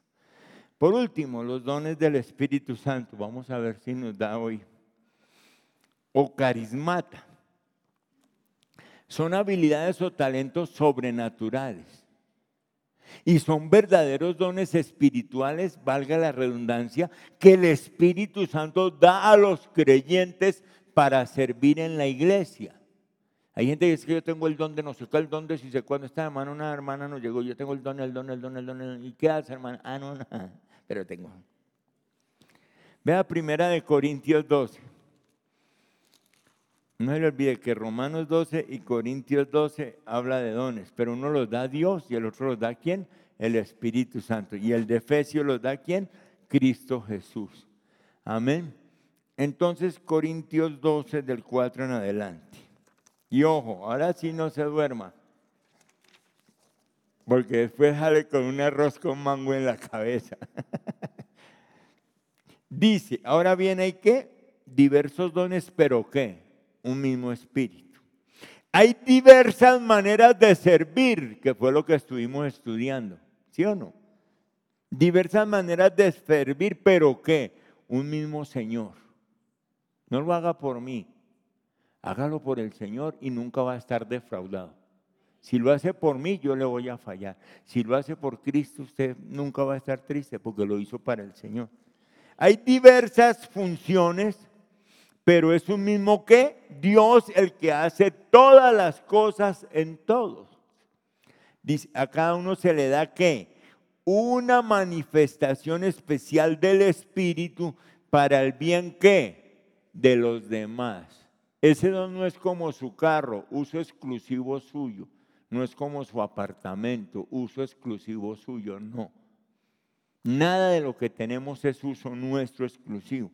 Speaker 1: Por último, los dones del Espíritu Santo. Vamos a ver si nos da hoy. O carismata. Son habilidades o talentos sobrenaturales y son verdaderos dones espirituales, valga la redundancia, que el Espíritu Santo da a los creyentes para servir en la iglesia. Hay gente que dice que yo tengo el don de no sé qué, el don de si sé cuándo esta hermana, una hermana nos llegó, yo tengo el don, el don, el don, el don, ¿y qué hace hermana? Ah, no, no, pero tengo. Vea primera de Corintios 12. No se le olvide que Romanos 12 y Corintios 12 habla de dones, pero uno los da Dios y el otro los da quién? El Espíritu Santo. Y el de Efesios los da quién? Cristo Jesús. Amén. Entonces Corintios 12 del 4 en adelante. Y ojo, ahora sí no se duerma. Porque después sale con un arroz con mango en la cabeza. *laughs* Dice, ahora viene hay que diversos dones, pero ¿qué? un mismo espíritu. Hay diversas maneras de servir, que fue lo que estuvimos estudiando, ¿sí o no? Diversas maneras de servir, pero ¿qué? Un mismo Señor. No lo haga por mí, hágalo por el Señor y nunca va a estar defraudado. Si lo hace por mí, yo le voy a fallar. Si lo hace por Cristo, usted nunca va a estar triste porque lo hizo para el Señor. Hay diversas funciones pero es un mismo que Dios el que hace todas las cosas en todos. Dice, a cada uno se le da que una manifestación especial del Espíritu para el bien que de los demás. Ese don no es como su carro, uso exclusivo suyo. No es como su apartamento, uso exclusivo suyo, no. Nada de lo que tenemos es uso nuestro exclusivo.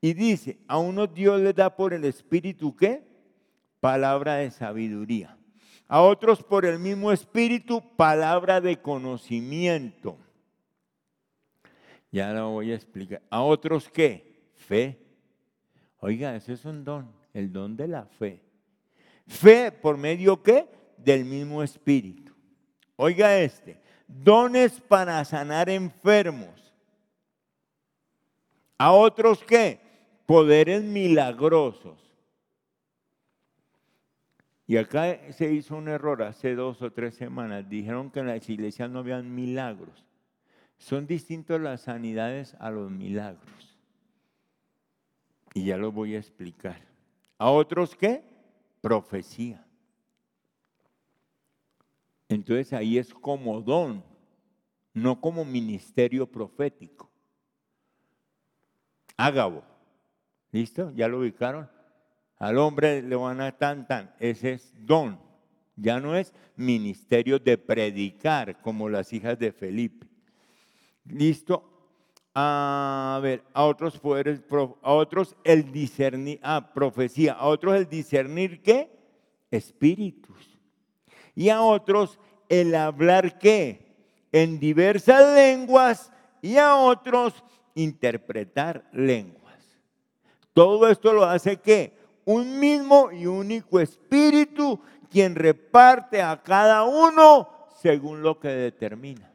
Speaker 1: Y dice, a uno Dios le da por el Espíritu qué? Palabra de sabiduría. A otros por el mismo Espíritu, palabra de conocimiento. Ya lo voy a explicar. A otros qué? Fe. Oiga, ese es un don, el don de la fe. Fe por medio qué? Del mismo Espíritu. Oiga este, dones para sanar enfermos. A otros qué? poderes milagrosos. Y acá se hizo un error hace dos o tres semanas. Dijeron que en las iglesias no habían milagros. Son distintos las sanidades a los milagros. Y ya lo voy a explicar. ¿A otros qué? Profecía. Entonces ahí es como don, no como ministerio profético. Ágabo. ¿Listo? ¿Ya lo ubicaron? Al hombre le van a tan tan. Ese es don. Ya no es ministerio de predicar como las hijas de Felipe. ¿Listo? A ver, a otros poderes, a otros el discernir, ah, profecía, a otros el discernir qué? Espíritus. Y a otros el hablar qué? En diversas lenguas y a otros interpretar lenguas. Todo esto lo hace que un mismo y único espíritu quien reparte a cada uno según lo que determina.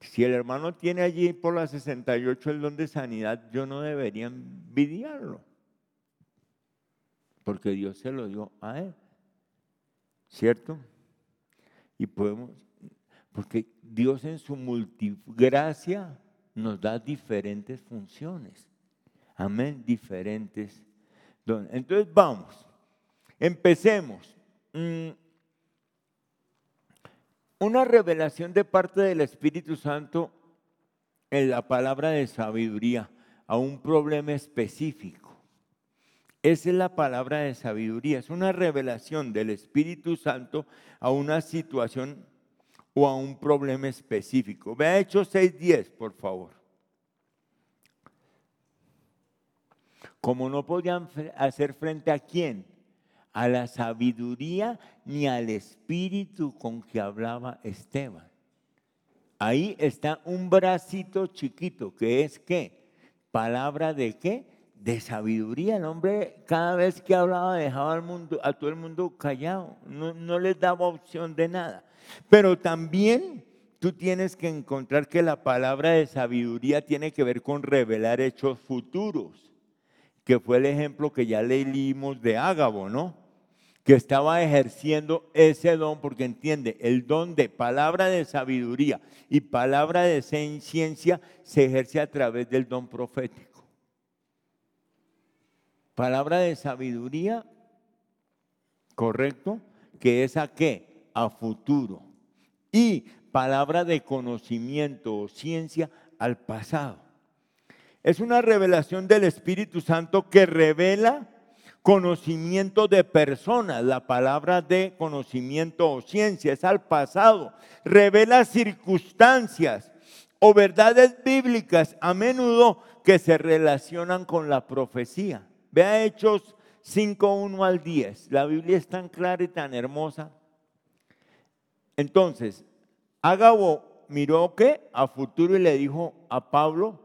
Speaker 1: Si el hermano tiene allí por la 68 el don de sanidad, yo no debería envidiarlo. Porque Dios se lo dio a él. ¿Cierto? Y podemos, porque Dios en su multigracia nos da diferentes funciones. Amén, diferentes. Entonces vamos, empecemos. Mm, una revelación de parte del Espíritu Santo en la palabra de sabiduría a un problema específico. Esa es la palabra de sabiduría, es una revelación del Espíritu Santo a una situación o a un problema específico. Vea Hechos 6.10, por favor. Como no podían hacer frente a quién? a la sabiduría ni al espíritu con que hablaba Esteban. Ahí está un bracito chiquito que es qué? Palabra de qué? De sabiduría. El hombre cada vez que hablaba dejaba al mundo, a todo el mundo callado, no, no les daba opción de nada. Pero también tú tienes que encontrar que la palabra de sabiduría tiene que ver con revelar hechos futuros, que fue el ejemplo que ya leímos de Ágabo, ¿no? que estaba ejerciendo ese don, porque entiende, el don de palabra de sabiduría y palabra de ciencia se ejerce a través del don profético. Palabra de sabiduría, correcto, que es a qué? A futuro. Y palabra de conocimiento o ciencia al pasado. Es una revelación del Espíritu Santo que revela conocimiento de personas. La palabra de conocimiento o ciencia es al pasado. Revela circunstancias o verdades bíblicas a menudo que se relacionan con la profecía. Vea Hechos 5, 1 al 10. La Biblia es tan clara y tan hermosa. Entonces, Agabo miró que a futuro y le dijo a Pablo,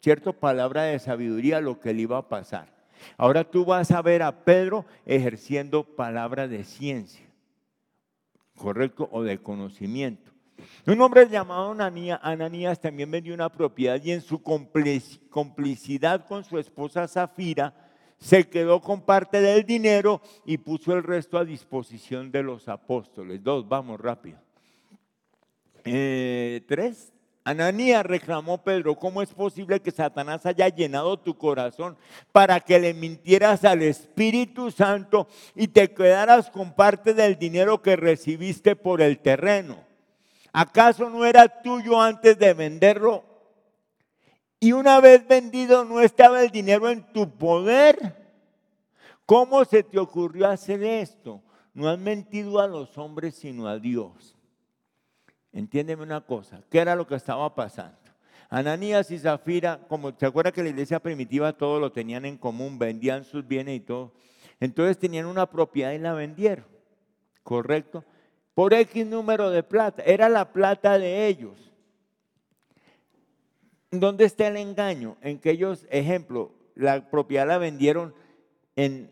Speaker 1: cierto, palabra de sabiduría, lo que le iba a pasar. Ahora tú vas a ver a Pedro ejerciendo palabra de ciencia, ¿correcto? O de conocimiento. Un hombre llamado Ananías también vendió una propiedad y en su complicidad con su esposa Zafira se quedó con parte del dinero y puso el resto a disposición de los apóstoles. Dos, vamos rápido. Eh, tres, Ananías reclamó Pedro, ¿cómo es posible que Satanás haya llenado tu corazón para que le mintieras al Espíritu Santo y te quedaras con parte del dinero que recibiste por el terreno? ¿Acaso no era tuyo antes de venderlo? Y una vez vendido no estaba el dinero en tu poder. ¿Cómo se te ocurrió hacer esto? No has mentido a los hombres sino a Dios. Entiéndeme una cosa, ¿qué era lo que estaba pasando? Ananías y Zafira, como te acuerdas que la iglesia primitiva todo lo tenían en común, vendían sus bienes y todo. Entonces tenían una propiedad y la vendieron, ¿correcto? Por X número de plata, era la plata de ellos. ¿Dónde está el engaño? En que ellos, ejemplo, la propiedad la vendieron en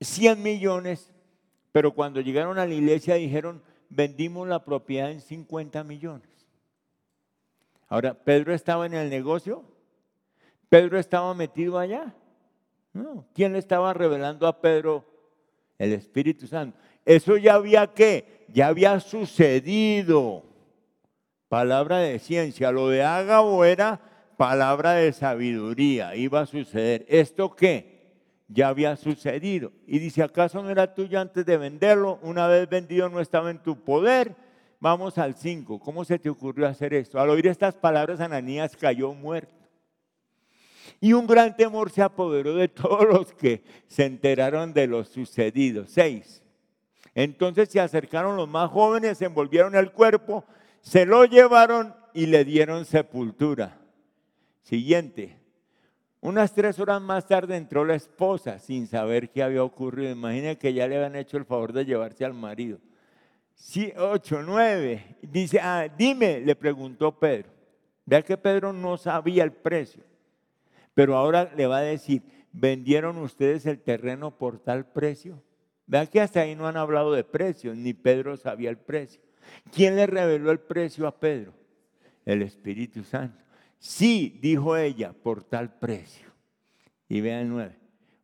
Speaker 1: 100 millones, pero cuando llegaron a la iglesia dijeron, vendimos la propiedad en 50 millones. Ahora, ¿Pedro estaba en el negocio? ¿Pedro estaba metido allá? ¿Quién le estaba revelando a Pedro? El Espíritu Santo. Eso ya había qué? Ya había sucedido. Palabra de ciencia. Lo de Ágabo era palabra de sabiduría. Iba a suceder. ¿Esto qué? ya había sucedido. Y dice, ¿acaso no era tuyo antes de venderlo? Una vez vendido no estaba en tu poder. Vamos al 5. ¿Cómo se te ocurrió hacer esto? Al oír estas palabras, Ananías cayó muerto. Y un gran temor se apoderó de *laughs* todos los que se enteraron de lo sucedido. 6. Entonces se acercaron los más jóvenes, se envolvieron el cuerpo, se lo llevaron y le dieron sepultura. Siguiente. Unas tres horas más tarde entró la esposa sin saber qué había ocurrido. Imaginen que ya le habían hecho el favor de llevarse al marido. Sí, ocho, nueve. Dice, ah, dime, le preguntó Pedro. Vea que Pedro no sabía el precio. Pero ahora le va a decir, ¿vendieron ustedes el terreno por tal precio? Vea que hasta ahí no han hablado de precios, ni Pedro sabía el precio. ¿Quién le reveló el precio a Pedro? el Espíritu Santo. Sí, dijo ella, por tal precio. Y vean nueve.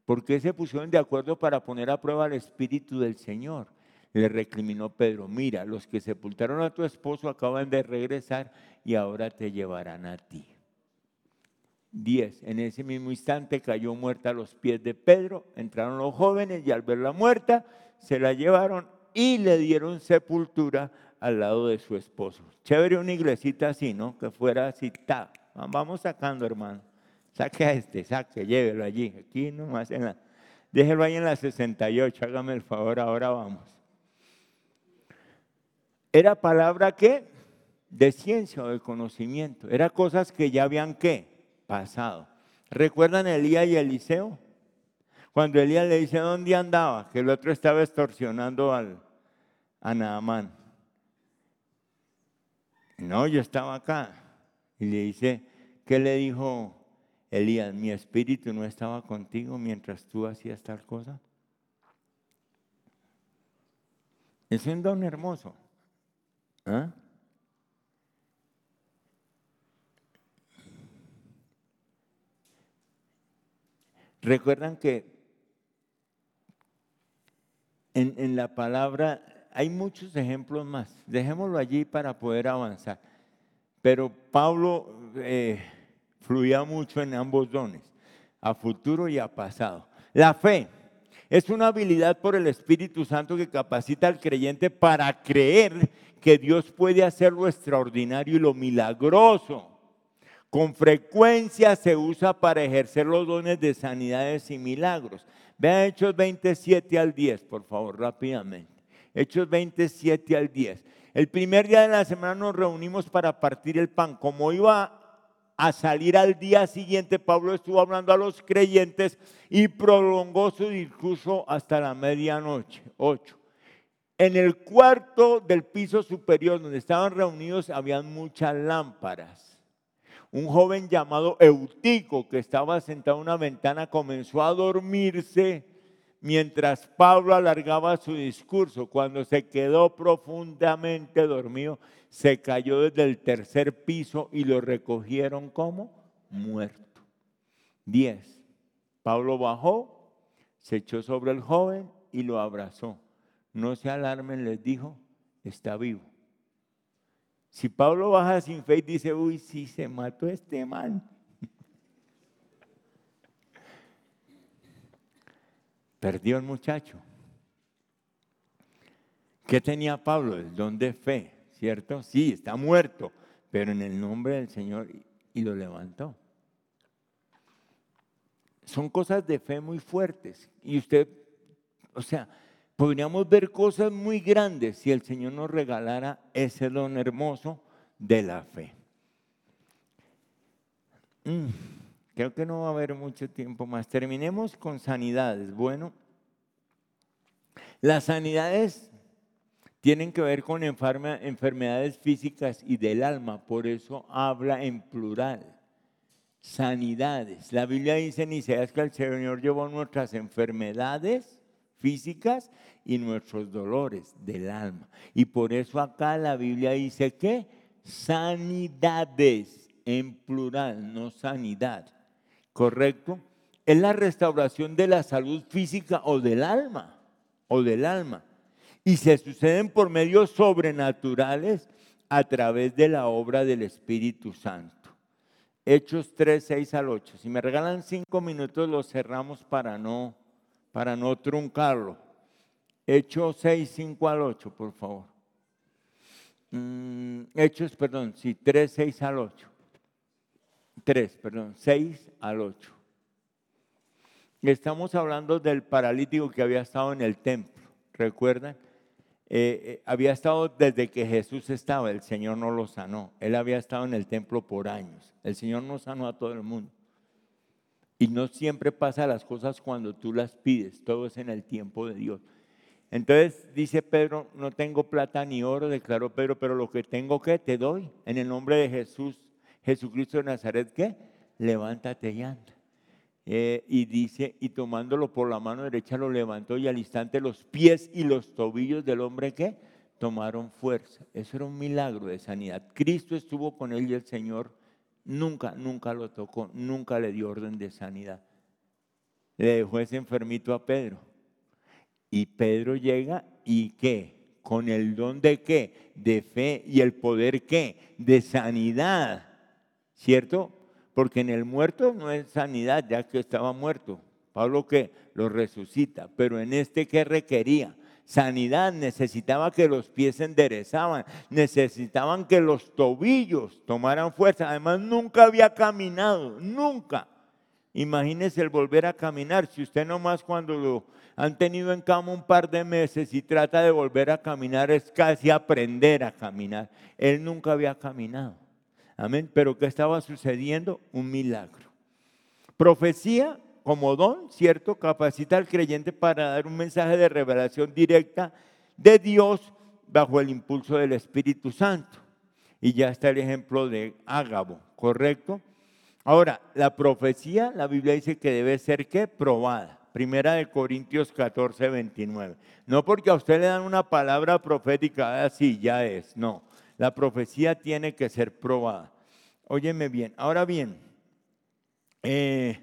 Speaker 1: ¿Por qué se pusieron de acuerdo para poner a prueba al Espíritu del Señor? Le recriminó Pedro, mira, los que sepultaron a tu esposo acaban de regresar y ahora te llevarán a ti. Diez. En ese mismo instante cayó muerta a los pies de Pedro, entraron los jóvenes y al verla muerta se la llevaron y le dieron sepultura al lado de su esposo. Chévere una iglesita así, ¿no? Que fuera así, ta. Vamos sacando, hermano. Saque a este, saque, llévelo allí. Aquí nomás en la. Déjelo ahí en la 68, hágame el favor, ahora vamos. Era palabra que de ciencia o de conocimiento. Era cosas que ya habían qué? Pasado. ¿Recuerdan Elías y Eliseo? Cuando Elías le dice dónde andaba, que el otro estaba extorsionando al, a Naamán. No, yo estaba acá. Y le dice, ¿qué le dijo Elías? Mi espíritu no estaba contigo mientras tú hacías tal cosa. Es un don hermoso. ¿Ah? Recuerdan que en, la palabra hay muchos ejemplos más. Dejémoslo allí para poder avanzar. Pero Pablo eh, fluía mucho en ambos dones, a futuro y a pasado. La fe es una habilidad por el Espíritu Santo que capacita al creyente para creer que Dios puede hacer lo extraordinario y lo milagroso. Con frecuencia se usa para ejercer los dones de sanidades y milagros. Vean Hechos 27 al 10, por favor, rápidamente. Hechos 27 al 10. El primer día de la semana nos reunimos para partir el pan. Como iba a salir al día siguiente, Pablo estuvo hablando a los creyentes y prolongó su discurso hasta la medianoche, 8. En el cuarto del piso superior donde estaban reunidos habían muchas lámparas. Un joven llamado Eutico que estaba sentado en una ventana comenzó a dormirse mientras Pablo alargaba su discurso. Cuando se quedó profundamente dormido, se cayó desde el tercer piso y lo recogieron como muerto. Diez. Pablo bajó, se echó sobre el joven y lo abrazó no se alarmen, les dijo, está vivo. Si Pablo baja sin fe y dice, uy, sí, se mató este man. Perdió el muchacho. ¿Qué tenía Pablo? El don de fe, ¿cierto? Sí, está muerto, pero en el nombre del Señor y lo levantó. Son cosas de fe muy fuertes. Y usted, o sea, podríamos ver cosas muy grandes si el Señor nos regalara ese don hermoso de la fe. Mm, creo que no va a haber mucho tiempo más. Terminemos con sanidades. Bueno, las sanidades tienen que ver con enfermedades físicas y del alma, por eso habla en plural. Sanidades. La Biblia dice en Isaías que el Señor llevó nuestras enfermedades físicas y nuestros dolores del alma. Y por eso acá la Biblia dice que sanidades en plural, no sanidad. ¿Correcto? Es la restauración de la salud física o del alma, o del alma. Y se suceden por medios sobrenaturales a través de la obra del Espíritu Santo. Hechos 3, 6 al 8. Si me regalan cinco minutos, los cerramos para no para no truncarlo. Hechos 6, 5 al 8, por favor. Mm, Hechos, perdón, sí, 3, 6 al 8. 3, perdón, 6 al 8. Estamos hablando del paralítico que había estado en el templo, ¿recuerdan? Eh, eh, había estado desde que Jesús estaba, el Señor no lo sanó. Él había estado en el templo por años. El Señor no sanó a todo el mundo. Y no siempre pasa las cosas cuando tú las pides, todo es en el tiempo de Dios. Entonces dice Pedro, no tengo plata ni oro, declaró Pedro, pero lo que tengo que te doy en el nombre de Jesús, Jesucristo de Nazaret, ¿qué? Levántate y anda. Eh, y dice, y tomándolo por la mano derecha lo levantó y al instante los pies y los tobillos del hombre, ¿qué? tomaron fuerza. Eso era un milagro de sanidad. Cristo estuvo con él y el Señor nunca, nunca lo tocó, nunca le dio orden de sanidad. Le dejó ese enfermito a Pedro. Y Pedro llega y qué? Con el don de qué? De fe y el poder qué? De sanidad. ¿Cierto? Porque en el muerto no es sanidad, ya que estaba muerto. Pablo que lo resucita, pero en este que requería sanidad, necesitaba que los pies se enderezaban, necesitaban que los tobillos tomaran fuerza. Además, nunca había caminado, nunca. Imagínese el volver a caminar. Si usted nomás cuando lo han tenido en cama un par de meses y trata de volver a caminar, es casi aprender a caminar. Él nunca había caminado. Amén. Pero ¿qué estaba sucediendo? Un milagro. Profecía como don, ¿cierto? Capacita al creyente para dar un mensaje de revelación directa de Dios bajo el impulso del Espíritu Santo. Y ya está el ejemplo de Ágabo, ¿correcto? Ahora, la profecía, la Biblia dice que debe ser ¿qué? Probada. Primera de Corintios 14, 29. No porque a usted le dan una palabra profética, así ya es. No, la profecía tiene que ser probada. Óyeme bien. Ahora bien, eh,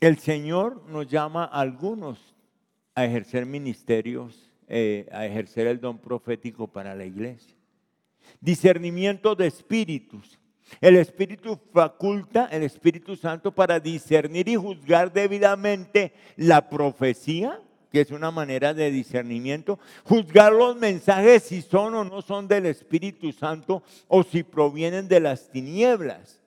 Speaker 1: el Señor nos llama a algunos a ejercer ministerios, eh, a ejercer el don profético para la iglesia. Discernimiento de espíritus. El Espíritu faculta, el Espíritu Santo, para discernir y juzgar debidamente la profecía, que es una manera de discernimiento, juzgar los mensajes si son o no son del Espíritu Santo o si provienen de las tinieblas.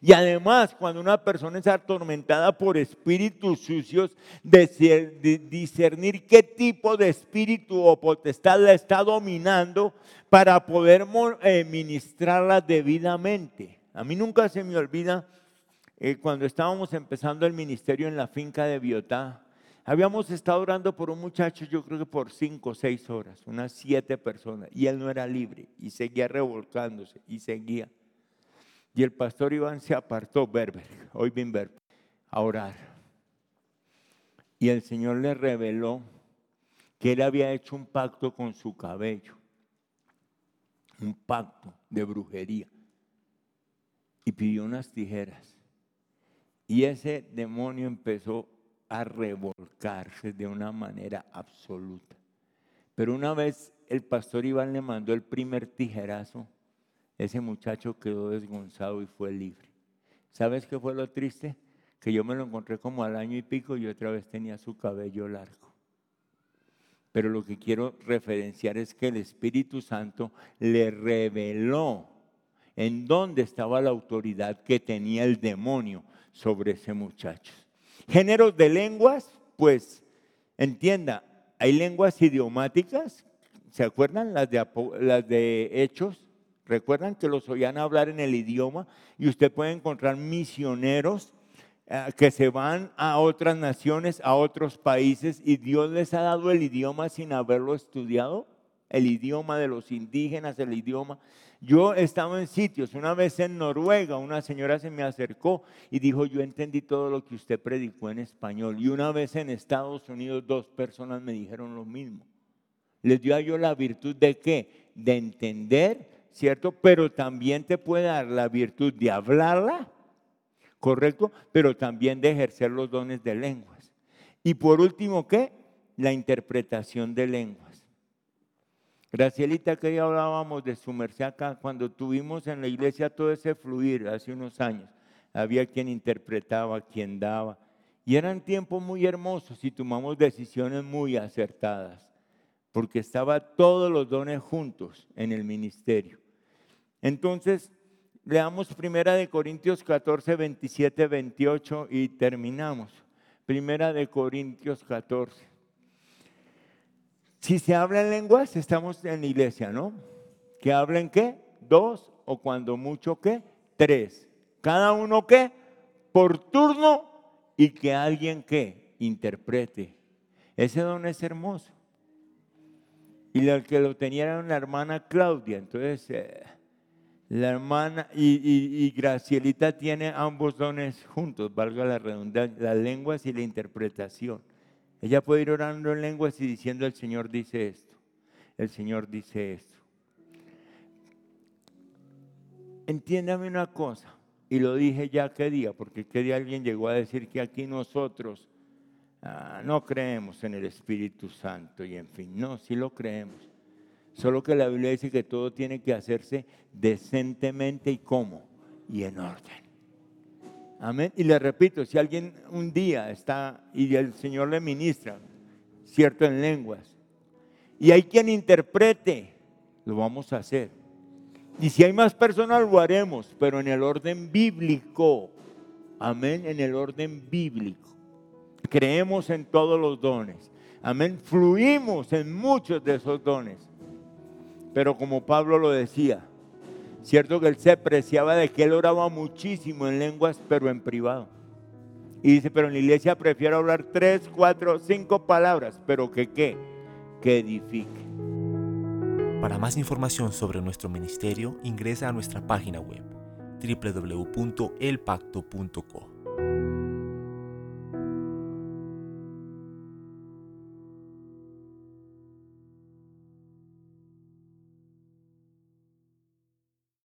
Speaker 1: Y además, cuando una persona es atormentada por espíritus sucios, discernir qué tipo de espíritu o potestad la está dominando para poder eh, ministrarla debidamente. A mí nunca se me olvida eh, cuando estábamos empezando el ministerio en la finca de Biotá. Habíamos estado orando por un muchacho, yo creo que por cinco o seis horas, unas siete personas, y él no era libre, y seguía revolcándose, y seguía. Y el pastor Iván se apartó, Berber, hoy bien Berber, a orar. Y el Señor le reveló que él había hecho un pacto con su cabello, un pacto de brujería. Y pidió unas tijeras. Y ese demonio empezó a revolcarse de una manera absoluta. Pero una vez el pastor Iván le mandó el primer tijerazo, ese muchacho quedó desgonzado y fue libre. ¿Sabes qué fue lo triste? Que yo me lo encontré como al año y pico y otra vez tenía su cabello largo. Pero lo que quiero referenciar es que el Espíritu Santo le reveló en dónde estaba la autoridad que tenía el demonio sobre ese muchacho. Géneros de lenguas, pues entienda, hay lenguas idiomáticas, ¿se acuerdan las de, las de Hechos? Recuerdan que los oían hablar en el idioma y usted puede encontrar misioneros eh, que se van a otras naciones, a otros países y Dios les ha dado el idioma sin haberlo estudiado, el idioma de los indígenas, el idioma. Yo estaba en sitios, una vez en Noruega, una señora se me acercó y dijo, yo entendí todo lo que usted predicó en español. Y una vez en Estados Unidos dos personas me dijeron lo mismo. Les dio a yo la virtud de qué? De entender ¿cierto? Pero también te puede dar la virtud de hablarla, ¿correcto? Pero también de ejercer los dones de lenguas. Y por último, ¿qué? La interpretación de lenguas. Gracielita, que ya hablábamos de su merced acá, cuando tuvimos en la iglesia todo ese fluir hace unos años, había quien interpretaba, quien daba. Y eran tiempos muy hermosos y tomamos decisiones muy acertadas, porque estaban todos los dones juntos en el ministerio. Entonces, leamos Primera de Corintios 14, 27, 28 y terminamos. Primera de Corintios 14. Si se habla en lenguas, estamos en la iglesia, ¿no? ¿Que hablen qué? Dos o cuando mucho qué? Tres. Cada uno qué? Por turno y que alguien qué? Interprete. Ese don es hermoso. Y la que lo tenía era una hermana Claudia. Entonces, eh, la hermana y, Gracielita tiene ambos dones juntos, valga la redundancia, las lenguas y la interpretación. Ella puede ir orando en lenguas y diciendo el Señor dice esto. el Señor dice esto. Entiéndame una cosa, y lo dije ya qué día, porque qué día alguien llegó a decir que aquí nosotros ah, no creemos en el Espíritu Santo y en fin, no, sí lo creemos. Solo que la Biblia dice que todo tiene que hacerse decentemente y cómo, y en orden. Amén. Y le repito, si alguien un día está y el Señor le ministra, cierto en lenguas, y hay quien interprete, lo vamos a hacer. Y si hay más personas, lo haremos, pero en el orden bíblico. Amén, en el orden bíblico. Creemos en todos los dones. Amén, fluimos en muchos de esos dones. Pero como Pablo lo decía, cierto que él se apreciaba de que él oraba muchísimo en lenguas, pero en privado. Y dice, pero en la iglesia prefiero hablar tres, cuatro, cinco palabras, pero que qué, que edifique.
Speaker 2: Para más información sobre nuestro ministerio, ingresa a nuestra página web www.elpacto.co.